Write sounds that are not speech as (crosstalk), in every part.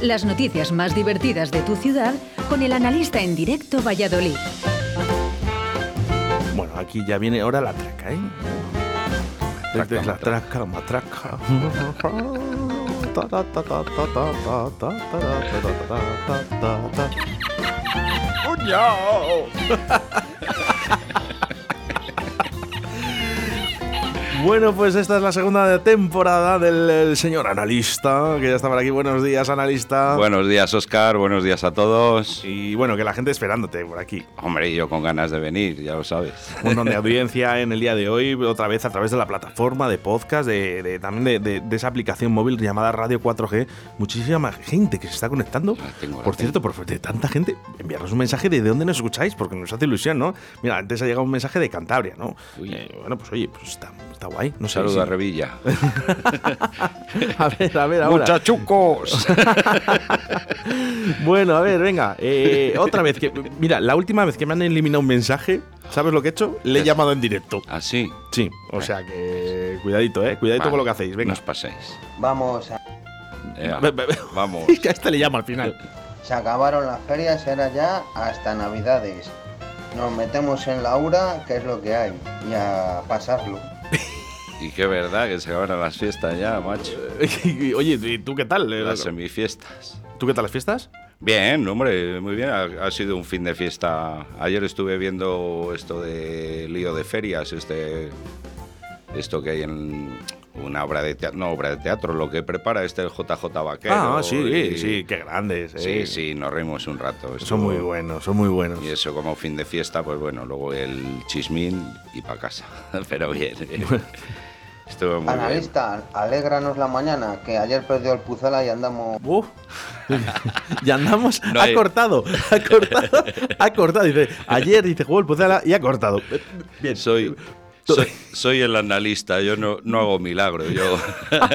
Las noticias más divertidas de tu ciudad con el analista en directo Valladolid. Bueno, aquí ya viene ahora la traca, ¿eh? Desde la traca, la matraca. (laughs) Ta, Bueno, pues esta es la segunda temporada del el señor analista, que ya está por aquí. Buenos días, analista. Buenos días, Oscar. Buenos días a todos. Y bueno, que la gente esperándote por aquí. Hombre, yo con ganas de venir, ya lo sabes. Un montón de audiencia en el día de hoy, otra vez a través de la plataforma de podcast, de, de- también de, de- de esa aplicación móvil llamada Radio 4G. Muchísima gente que se está conectando. Tengo, por cierto, por de tanta gente, enviarnos un mensaje de, de dónde nos escucháis, porque nos hace ilusión, ¿no? Mira, antes ha llegado un mensaje de Cantabria, ¿no? Eh, bueno, pues oye, pues está, está guay. No Un sé saludo si- a Revilla. (laughs) a ver, a ver, ahora. ¡Muchachucos! (laughs) Bueno, a ver, venga. eh, otra vez que. Mira, la última vez que me han eliminado un mensaje, ¿sabes lo que he hecho? Le he llamado en directo. Así. Sí, o sea que. Cuidadito, eh. Cuidadito Vale, con lo que hacéis. No Venga. os paséis. Vamos, a-. Vamos. (laughs) Es que a este le llamo al final. se acabaron las ferias, era ya hasta Navidades. Nos metemos en la URA, que es lo que hay, y a pasarlo. Y qué verdad que se acaban las fiestas ya, macho. (laughs) Oye, ¿y tú qué tal? Eh, Las semifiestas. ¿Tú qué tal las fiestas? Bien, hombre, muy bien. Ha, ha sido un fin de fiesta. Ayer estuve viendo esto de lío de ferias, este, esto que hay en una obra de teatro, no obra de teatro, lo que prepara este el JJ Vaquero. ah, sí, y- sí, qué grandes. Sí, eh. sí, nos reímos un rato. Son Estuvo- muy buenos, son muy buenos. Y eso como fin de fiesta, pues bueno, luego el chismín y para casa. (laughs) Pero bien. Estuvo muy bien. Analista, alégranos la mañana, que ayer perdió el Pucela y andamos... Uf. (laughs) ya andamos. No ha hay- cortado, ha cortado, ha cortado. Dice, ayer dice jugó el Pucela y ha cortado. Bien. Soy, soy, soy el analista, yo no, no hago milagro. Yo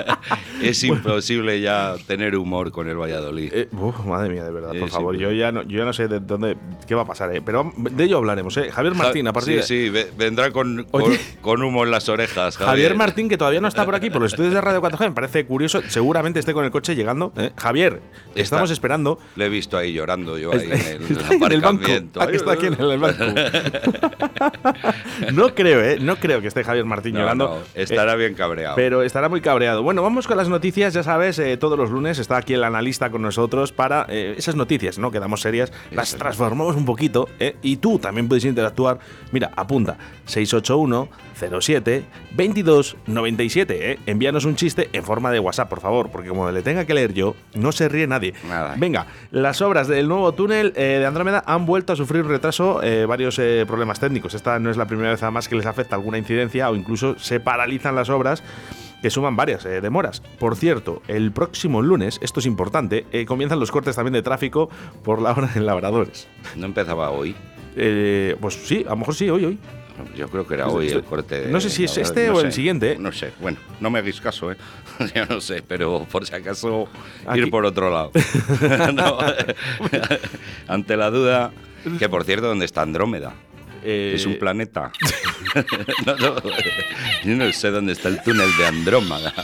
(laughs) es imposible ya tener humor con el Valladolid. Eh, uf, madre mía, de verdad, Sí, por favor. Yo ya no, yo ya no sé de dónde, qué va a pasar, eh, pero de ello hablaremos. Eh. Javier Martín, a partir sí, de. sí, ve- vendrá con, con, Oye. con humo en las orejas. Javier, Javier Martín, que todavía no está por aquí por los estudios de Radio 4G, me parece curioso. Seguramente esté con el coche llegando. ¿eh? Javier, Está. estamos esperando. Le he visto ahí llorando yo ahí en el, (laughs) Está en el banco. aparcamiento. Ah, que está aquí en el banco. (laughs) no creo, ¿eh? No creo que esté Javier Martín No, llorando. no, estará Eh, bien cabreado. Pero estará muy cabreado. Bueno, vamos con las noticias, ya sabes, eh, todos los lunes está aquí el analista con nosotros para eh, esas noticias, ¿no? Que damos serias, las transformamos un poquito, ¿eh? Y tú también puedes interactuar. Mira, apunta, 681 07 22 97, ¿eh? Envíanos un chiste en forma de WhatsApp, por favor, porque como le tenga que leer yo, no se ríe nadie. Nada. Venga, las obras del nuevo túnel de Andrómeda han vuelto a sufrir retraso, varios problemas técnicos. Esta no es la primera vez además que les afecta alguna incidencia o incluso se paralizan las obras que suman varias eh, demoras. Por cierto, el próximo lunes, esto es importante, eh, comienzan los cortes también de tráfico por la hora en Labradores. No empezaba hoy. Eh, pues sí, a lo mejor sí, hoy, hoy. Yo creo que era hoy el corte. de- no sé si es este no o el sé. siguiente, ¿eh? No sé. Bueno, no me hagáis caso, ¿eh? (laughs) Yo no sé, pero por si acaso Aquí- ir por otro lado. (laughs) (laughs) No, Ante la duda, que por cierto, ¿dónde está Andrómeda? Eh, Es un planeta. (laughs) No, no, yo no sé dónde está el túnel de Andrómeda. (laughs)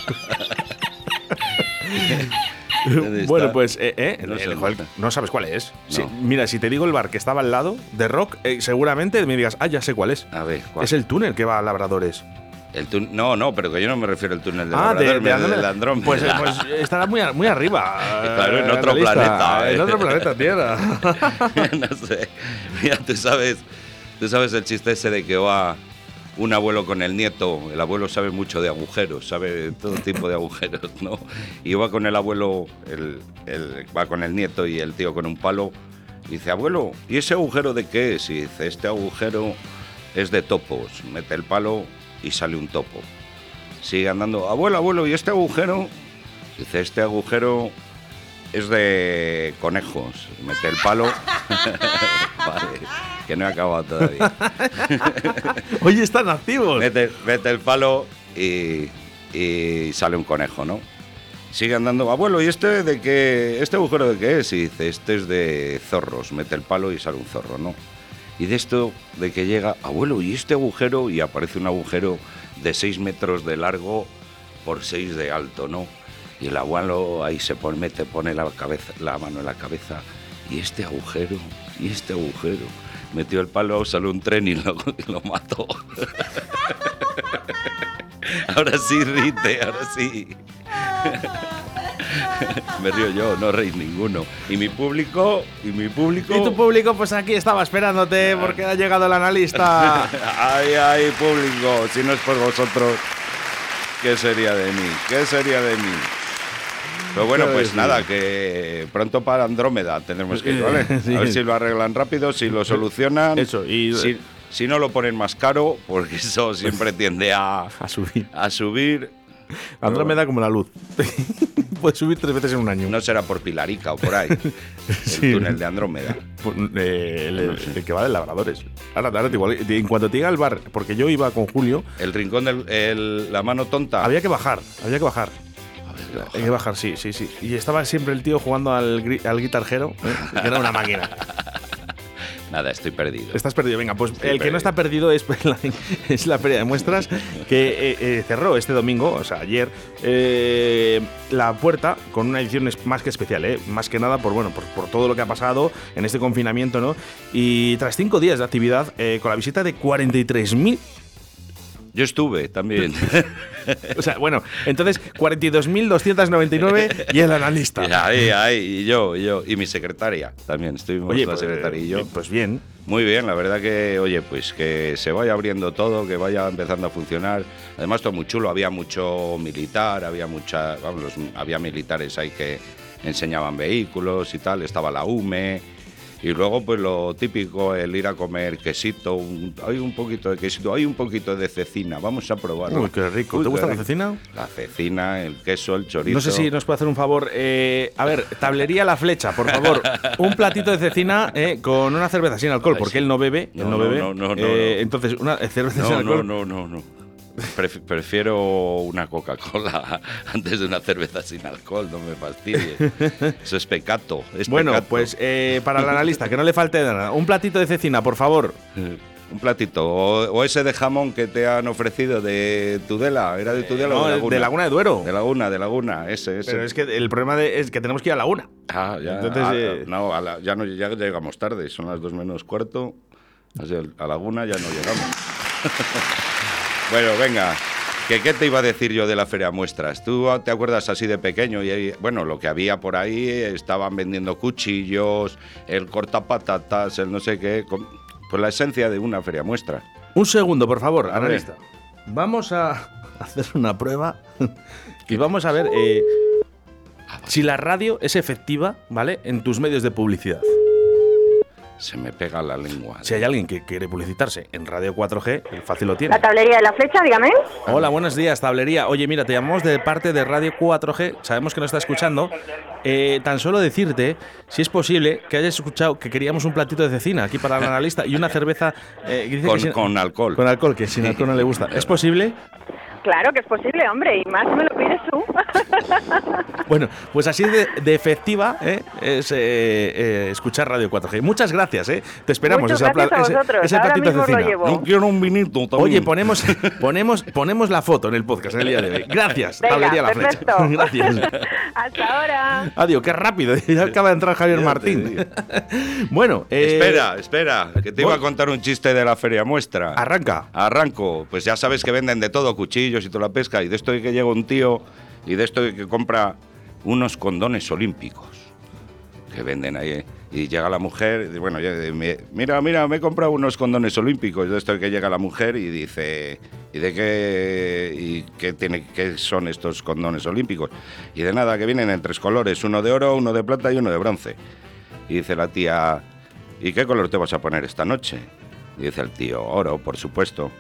¿Dónde está? Bueno, pues, eh, eh, No el- el- sabes cuál es. Mira, si te digo el bar que estaba al lado de Rock, eh, seguramente me digas, ah, ya sé cuál es. A ver, ¿cuál? Es el túnel que va a Labradores. El No, no, pero que yo no me refiero al túnel de ah, de, Labrador, Andrómeda. Andrómeda. Pues, eh, pues (laughs) estará muy, muy arriba. Claro, en eh, otro planeta. En otro planeta Tierra. no sé. Mira, tú sabes, tú sabes el chiste ese de que va un abuelo con el nieto. El abuelo sabe mucho de agujeros, sabe todo tipo de agujeros, ¿no? Y va con el abuelo, el, el- va con el nieto y el tío con un palo. Y dice, abuelo, ¿y ese agujero de qué es? Y dice, este agujero es de topos. Mete el palo y sale un topo. Sigue andando, abuelo, abuelo, ¿y este agujero? Dice, este agujero es de conejos. Mete el palo. (laughs) vale, que no he acabado todavía. (laughs) Oye, están activos. Mete, mete el palo y, y sale un conejo, ¿no? Sigue andando, abuelo, ¿y este de qué? ¿Este agujero de qué es? Y dice, este es de zorros. Mete el palo y sale un zorro, ¿no? Y de esto, de que llega, abuelo, ¿y este agujero? Y aparece un agujero de 6 metros de largo por 6 de alto, ¿no? Y el abuelo ahí se pone, mete, pone la, cabeza, la mano en la cabeza. Y este agujero, y este agujero. Metió el palo, salió un tren y lo, y lo mató. (laughs) ahora sí, rite, ahora sí. (laughs) Me río yo, no reís ninguno. Y mi público, y mi público. Y tu público, pues aquí estaba esperándote porque ha llegado el analista. (laughs) ay, ay, público, si no es por vosotros, ¿qué sería de mí? ¿Qué sería de mí? Pero bueno, pues nada, que pronto para Andrómeda tendremos que ir, ¿vale? (laughs) Sí. A ver si lo arreglan rápido, si lo solucionan. (laughs) Eso, y- si, si no lo ponen más caro, porque eso siempre (laughs) tiende a, A subir. a subir. Andrómeda como la luz. Puedes subir tres veces en un año. No será por Pilarica o por ahí. Sí. El túnel de Andrómeda. Eh, el, el que va de labradores. Ahora, ahora igual, en cuanto te diga el bar, porque yo iba con Julio, El rincón de la mano tonta. había que bajar, había que bajar. Hay que bajar, sí, sí, sí. Y estaba siempre el tío jugando al, al guitarjero, ¿eh? que era una máquina. (laughs) Nada, estoy perdido. Estás perdido. Venga, pues Estoy el que no está perdido es la, es la Feria de Muestras que eh, eh, cerró este domingo, o sea, ayer, eh, la puerta con una edición más que especial, más que nada por, bueno, por, por todo lo que ha pasado en este confinamiento, ¿no? Y tras cinco días de actividad, con la visita de 43.000 Yo estuve también. (laughs) O sea, bueno, entonces 42.299 y el analista. (laughs) ahí, ahí, y yo, y yo, y mi secretaria también. Estuvimos Oye, la pues, secretaria y yo. eh, pues bien. Muy bien, la verdad que, oye, pues que se vaya abriendo todo, que vaya empezando a funcionar. Además, todo muy chulo, había mucho militar, había mucha, vamos, había militares ahí que enseñaban vehículos y tal, estaba la UME. Y luego, pues lo típico, el ir a comer quesito, un- hay un poquito de quesito, hay un poquito de cecina, vamos a probarlo. Uy, qué rico. Uy, ¿Te qué gusta la cecina? La cecina, el queso, el chorizo. No sé si nos puede hacer un favor. eh, a ver, tablería La Flecha, por favor. (laughs) Un platito de cecina eh, con una cerveza sin alcohol, porque él no bebe. No, él no no, bebe. no, no, no, Eh, no. Entonces, una cerveza sin No, alcohol. no, no, no, no. Pref- prefiero una Coca-Cola (laughs) antes de una cerveza sin alcohol, no me fastidies. Eso es pecato. es Bueno, pecato. pues eh, para el analista, que no le falte nada. Un platito de cecina, por favor. Un platito. O, o ese de jamón que te han ofrecido de Tudela. ¿Era de Tudela no, o de de Laguna? Laguna de Duero. De Laguna, de Laguna. Ese, ese. Pero es que el problema de- es que tenemos que ir a Laguna. Ah, ya. Entonces, ah, eh, no, a la- ya, no, ya llegamos tarde. Son las dos menos cuarto. Así, a Laguna ya no llegamos. (laughs) bueno, venga. ¿Qué, ¿Qué te iba a decir yo de la Feria Muestras? ¿Tú te acuerdas así de pequeño? Y bueno, lo que había por ahí, estaban vendiendo cuchillos, el cortapatatas, el no sé qué. con- Pues la esencia de una Feria Muestra. Un segundo, por favor, analista. Vamos a (laughs) hacer una prueba (laughs) y vamos a ver eh, si la radio es efectiva, ¿vale? En tus medios de publicidad. Se me pega la lengua. Si hay alguien que quiere publicitarse en Radio 4G, el fácil lo tiene. La tablería de la flecha, dígame. Hola, buenos días, tablería. Oye, mira, te llamamos de parte de Radio 4G. Sabemos que nos está escuchando. Eh, tan solo decirte, si es posible, que hayas escuchado que queríamos un platito de cecina aquí para el analista y una cerveza eh, que Con, sin- con alcohol. con alcohol, que sin alcohol no le gusta. ¿Es posible? Claro que es posible, hombre, y más me lo (laughs) Bueno, pues así de, de efectiva ¿eh? es eh, eh, escuchar Radio 4G. Muchas gracias, ¿eh? Te esperamos Muchas ese, ese- vosotros. ese Ahora platito de cecina. llevo. No quiero un vinito también. Oye, ponemos, (laughs) ponemos, ponemos la foto en el podcast en el día de hoy. Gracias, Venga, tablería La Flecha. (laughs) Gracias. Hasta ahora. Adiós, qué rápido. Ya acaba de entrar Javier Martín. bueno, eh, Espera, espera, que te iba a contar un chiste de la feria muestra. Arranca. Arranco, pues ya sabes que venden de todo, cuchillos y toda la pesca, y de esto que llega un tío y de esto que compra unos condones olímpicos que venden ahí. ¿eh? Y llega la mujer, y dice, mira, mira, me he comprado unos condones olímpicos. De esto que llega la mujer y dice, ¿y de qué, y qué, tiene, qué son estos condones olímpicos? Y de nada, que vienen en tres colores, uno de oro, uno de plata y uno de bronce. Y dice la tía, ¿y qué color te vas a poner esta noche? Y dice el tío, oro, por supuesto.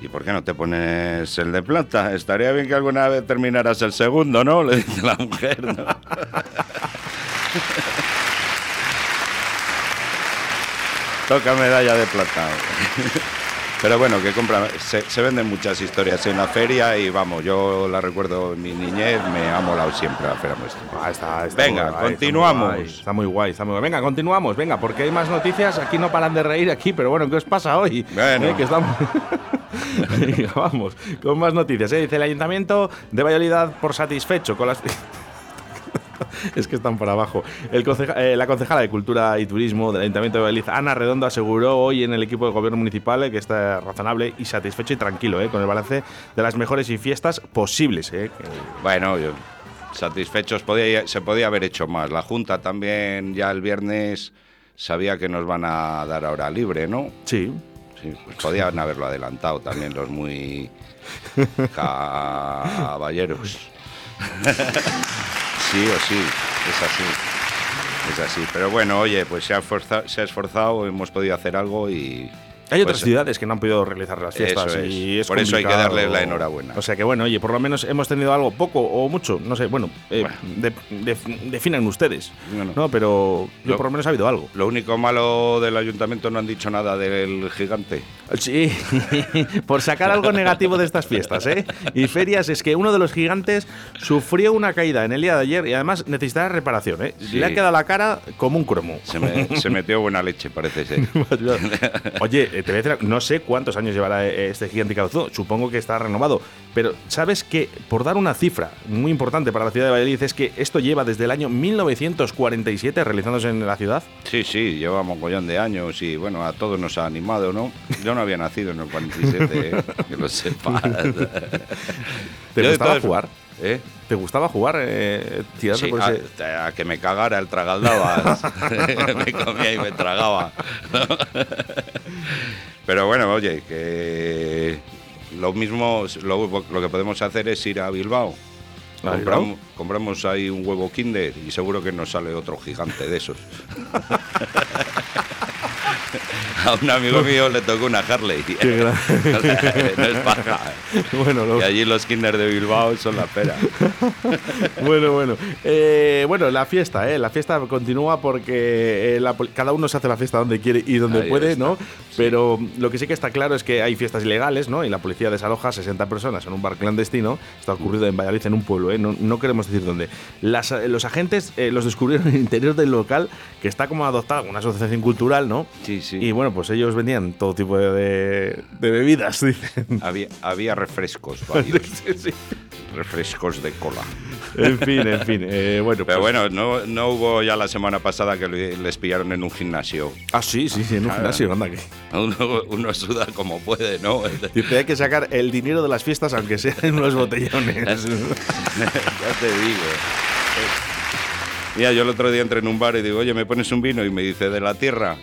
¿Y por qué no te pones el de plata? Estaría bien que alguna vez terminaras el segundo, ¿no? (laughs) Le dice la mujer, ¿no? (laughs) Toca medalla de plata. Pero bueno, que compra, se, se venden muchas historias en la feria y vamos, yo la recuerdo en mi niñez, me ha molado siempre la feria muestra. Ah, está- está Venga, guay, continuamos. Está muy, guay, está muy guay. Venga, continuamos. Venga, porque hay más noticias. Aquí no paran de reír aquí, pero bueno, ¿qué os pasa hoy? Bueno. Eh, que estamos... (laughs) Venga, vamos, con más noticias. ¿eh? Dice el Ayuntamiento de Valladolid por satisfecho con las... (laughs) (laughs) es que están por abajo. El conceja- eh, la concejala de Cultura y Turismo del Ayuntamiento de Valladolid, Ana Redondo, aseguró hoy en el equipo de gobierno municipal eh, que está razonable y satisfecho y tranquilo eh, con el balance de las mejores y fiestas posibles. Bueno, yo, satisfechos, podía, se podía haber hecho más. La Junta también ya el viernes sabía que nos van a dar hora libre, ¿no? sí, Sí, pues podían haberlo adelantado también los muy (laughs) caballeros. (laughs) sí o sí, es así. Es así. Pero bueno, oye, pues se ha, esforzado, hemos podido hacer algo y. Hay otras pues, ciudades que no han podido realizar las fiestas Eso es. y es Por eso hay que complicado. darle la enhorabuena. O sea que bueno, oye, por lo menos hemos tenido algo poco o mucho, no sé, bueno, eh, Bueno. de- de- definan ustedes, Bueno. ¿no? Pero yo Lo- por lo menos ha habido algo. Lo único malo del ayuntamiento no han dicho nada del gigante. Sí, (laughs) por sacar algo negativo de estas fiestas, ¿eh? Y ferias es que uno de los gigantes sufrió una caída en el día de ayer y además necesitará reparación, ¿eh? Sí. Le ha quedado la cara como un cromo. Se, me- se metió buena leche, parece ser. (laughs) Oye, eh, (laughs) te decir, no sé cuántos años llevará eh, este gigante cauzó, supongo que está renovado, pero sabes que, por dar una cifra muy importante para la ciudad de Valladolid, es que esto lleva desde el año 1947 realizándose en la ciudad. Sí, sí, lleva mogollón de años y bueno, a todos nos ha animado, ¿no? Yo no había nacido en el 47, ¿eh? (laughs) que lo sepas. ¿Te gustaba jugar? ¿Eh? ¿Te gustaba jugar? Eh, tirarte Sí, por ese- a, a que me cagara el tragaldabas. (laughs) (laughs) me comía y me tragaba. ¿no? (laughs) Pero bueno, oye, que lo mismo, lo, lo que podemos hacer es ir a Bilbao. ¿A Compramos, Bilbao? compramos ahí un huevo Kinder y seguro que nos sale otro gigante de esos. (laughs) A un amigo mío le tocó una Harley. Qué gran- (laughs) no es paja. bueno, lo- Y allí los Kinder de Bilbao son la pera. (laughs) bueno, bueno. Eh, bueno, la fiesta, ¿eh? La fiesta continúa porque eh, la cada uno se hace la fiesta donde quiere y donde Ahí puede, está. ¿no? Pero lo que sí que está claro es que hay fiestas ilegales, ¿no? Y la policía desaloja a 60 personas en un bar clandestino. Está ocurrido en Valladolid, en un pueblo, ¿eh? No, no queremos decir dónde. Las, eh, los agentes eh, los descubrieron en el interior del local, que está como adoptado, una asociación cultural, ¿no? Sí, sí. Y bueno, pues ellos vendían todo tipo de, de- de bebidas, (laughs) dicen. Había, había refrescos (laughs) varios. Sí, sí. refrescos de cola. En fin, en fin. eh, bueno, Pero pues- bueno, no, no hubo ya la semana pasada que le- les pillaron en un gimnasio. Ah, sí, sí, sí, en un Ah, gimnasio, anda que. Uno, uno suda como puede, ¿no? (laughs) Dice, hay que sacar el dinero de las fiestas, aunque sean en unos botellones. ya te digo. Mira, yo el otro día entré en un bar y digo, oye, ¿me pones un vino? Y me dice, ¿de la Tierra?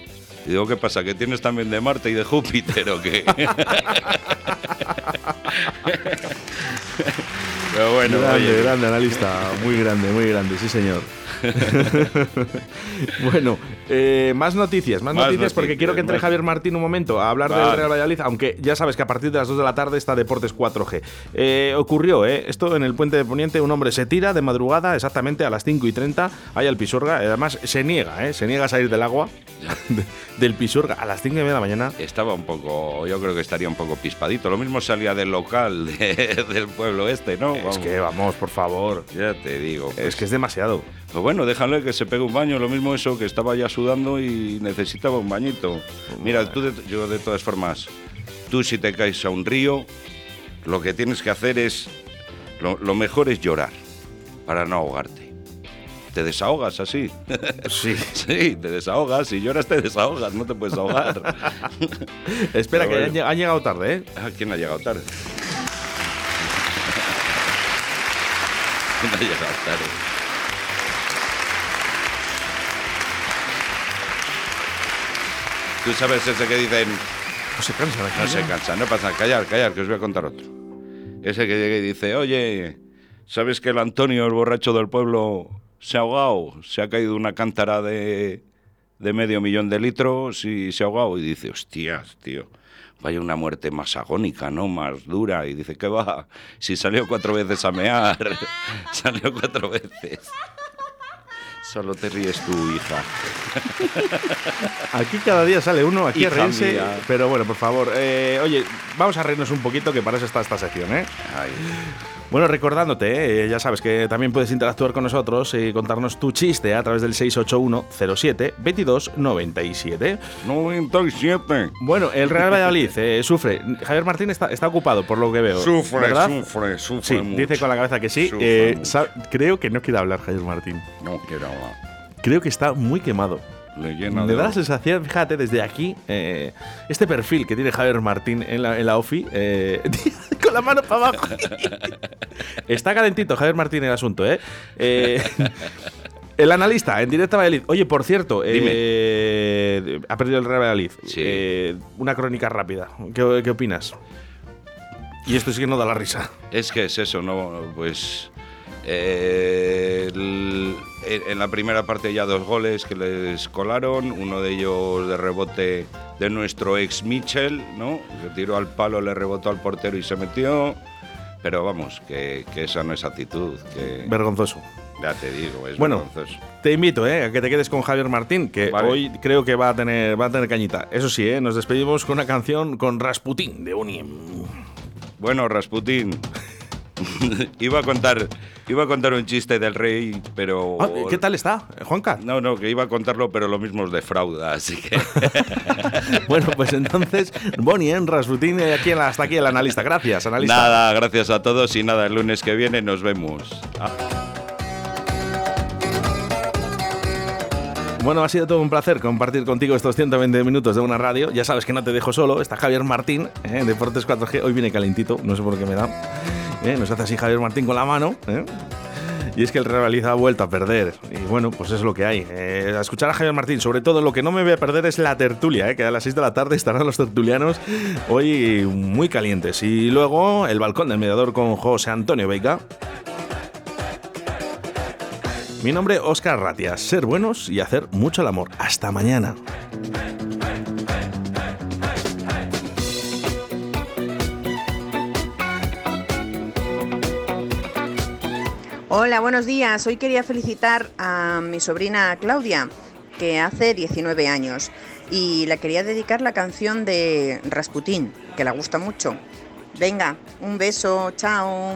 Y digo, ¿qué pasa? ¿Que tienes también de Marte y de Júpiter o qué? (laughs) Pero bueno, grande, oye, grande analista, muy grande, muy grande, sí señor. (laughs) bueno, eh, más noticias, más, Más noticias, porque noticias, quiero que entre más- Javier Martín un momento a hablar del Vale. Real Valladolid, aunque ya sabes que a partir de las 2 de la tarde está Deportes 4G. Eh, ocurrió, ¿eh? Esto en el puente de Poniente, un hombre se tira de madrugada, exactamente a las 5 y 30, ahí al Pisorga, y además se niega, ¿eh? Se niega a salir del agua (laughs) de- del Pisorga a las 5 y media de la mañana. estaba un poco, yo creo que estaría un poco pispadito. Lo mismo salía del local de- (laughs) del pueblo este, ¿no? Es que vamos, por favor. Ya te digo. Es que es demasiado. Pues bueno, déjale que se pegue un baño, lo mismo eso, que estaba ya sudando y necesitaba un bañito. Mira, tú de- yo de todas formas, tú si te caes a un río, lo que tienes que hacer es, lo, lo mejor es llorar, para no ahogarte. Te desahogas así. Sí. (laughs) Sí, te desahogas, si lloras te desahogas, no te puedes ahogar. (laughs) Espera, Pero que bueno. han, lleg- han llegado tarde, ¿eh? Ah, ¿Quién ha llegado tarde? ¿Quién ha llegado tarde? Tú sabes ese que dicen, No se cansan aquí. no se cansa, no pasa, callar, callar, que os voy a contar otro. Ese que llega y dice, oye, ¿sabes que el Antonio, el borracho del pueblo, se ha ahogado? Se ha caído una cántara de, de medio millón de litros y se ha ahogado. Y dice, hostias, tío, vaya una muerte más agónica, ¿no? Más dura. Y dice, ¿qué va? Si salió cuatro veces a mear, (laughs) salió cuatro veces. Solo te ríes tú, hija. Aquí cada día sale uno aquí a Hija reírse. mía. Pero bueno, por favor, eh, oye, vamos a reírnos un poquito, que para eso está esta sección, ¿eh? Ay. Bueno, recordándote, eh, ya sabes que también puedes interactuar con nosotros y contarnos tu chiste a través del 681 07 22 97. 97. Bueno, el Real Valladolid eh, sufre. Javier Martín está, está ocupado, por lo que veo. Sufre, ¿verdad? sufre, sufre Sí, mucho. dice con la cabeza que sí. Eh, creo que no quiere hablar Javier Martín. No quiero hablar. Creo que está muy quemado. Le llena da la sensación, fíjate, desde aquí, eh, este perfil que tiene Javier Martín en la, en la OFI, eh, (laughs) con la mano para abajo. (laughs) Está calentito Javier Martín el asunto, ¿eh? Eh, el analista, en directo a Valladolid. Oye, por cierto, eh, ha perdido el Real Valladolid. Sí. Eh, una crónica rápida. ¿Qué, qué opinas? Y esto sí que no da la risa. Es que es eso, ¿no? Pues. Eh, el- en la primera parte ya dos goles que les colaron, uno de ellos de rebote de nuestro ex Mitchell, ¿no? Que tiró al palo, le rebotó al portero y se metió. Pero vamos, que, que esa no es actitud, que Vergonzoso. ya te digo, es Bueno, vergonzoso. te invito eh, a que te quedes con Javier Martín, que Vale. hoy creo que va a tener, va a tener cañita. Eso sí, eh, nos despedimos con una canción con Rasputín de Boniem. Bueno, Rasputín. (laughs) iba a contar iba a contar un chiste del rey, pero Ah, ¿Qué tal está, Juanca? No, no, que iba a contarlo, pero lo mismo os defrauda, así que (laughs) Bueno, pues entonces, Boniem, Rasputín, eh, aquí en la- hasta aquí el analista. Gracias, analista. nada, gracias a todos y nada, el lunes que viene nos vemos. Bueno, ha sido todo un placer compartir contigo estos 120 minutos de una radio. Ya sabes que no te dejo solo. Está Javier Martín, eh, Deportes 4G. Hoy viene calentito, no sé por qué me da. Eh, nos hace así Javier Martín con la mano. eh. Y es que el Real Valladolid ha vuelto a perder. Y bueno, pues es lo que hay. Eh, a escuchar a Javier Martín, sobre todo lo que no me voy a perder es la tertulia, que a las 6 de la tarde estarán los tertulianos hoy muy calientes. Y luego el balcón del mediador con José Antonio Veiga. Mi nombre Oscar Ratia. Ser buenos y hacer mucho el amor. Hasta mañana. Hola, buenos días. Hoy quería felicitar a mi sobrina Claudia, que hace 19 años, y le quería dedicar la canción de Rasputín, que le gusta mucho. Venga, un beso, chao.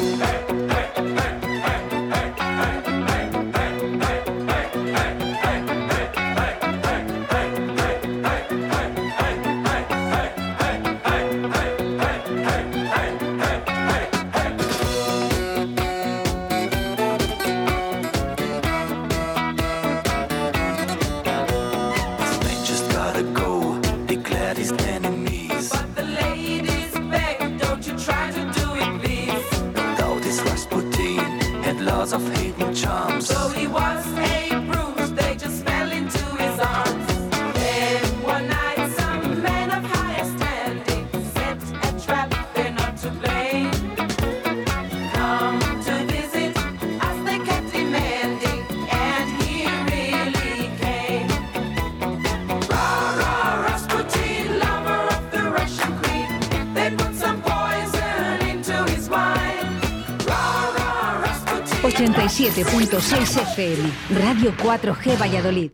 Lots of hidden charms. So he was a 107.6 FM, Radio 4G Valladolid.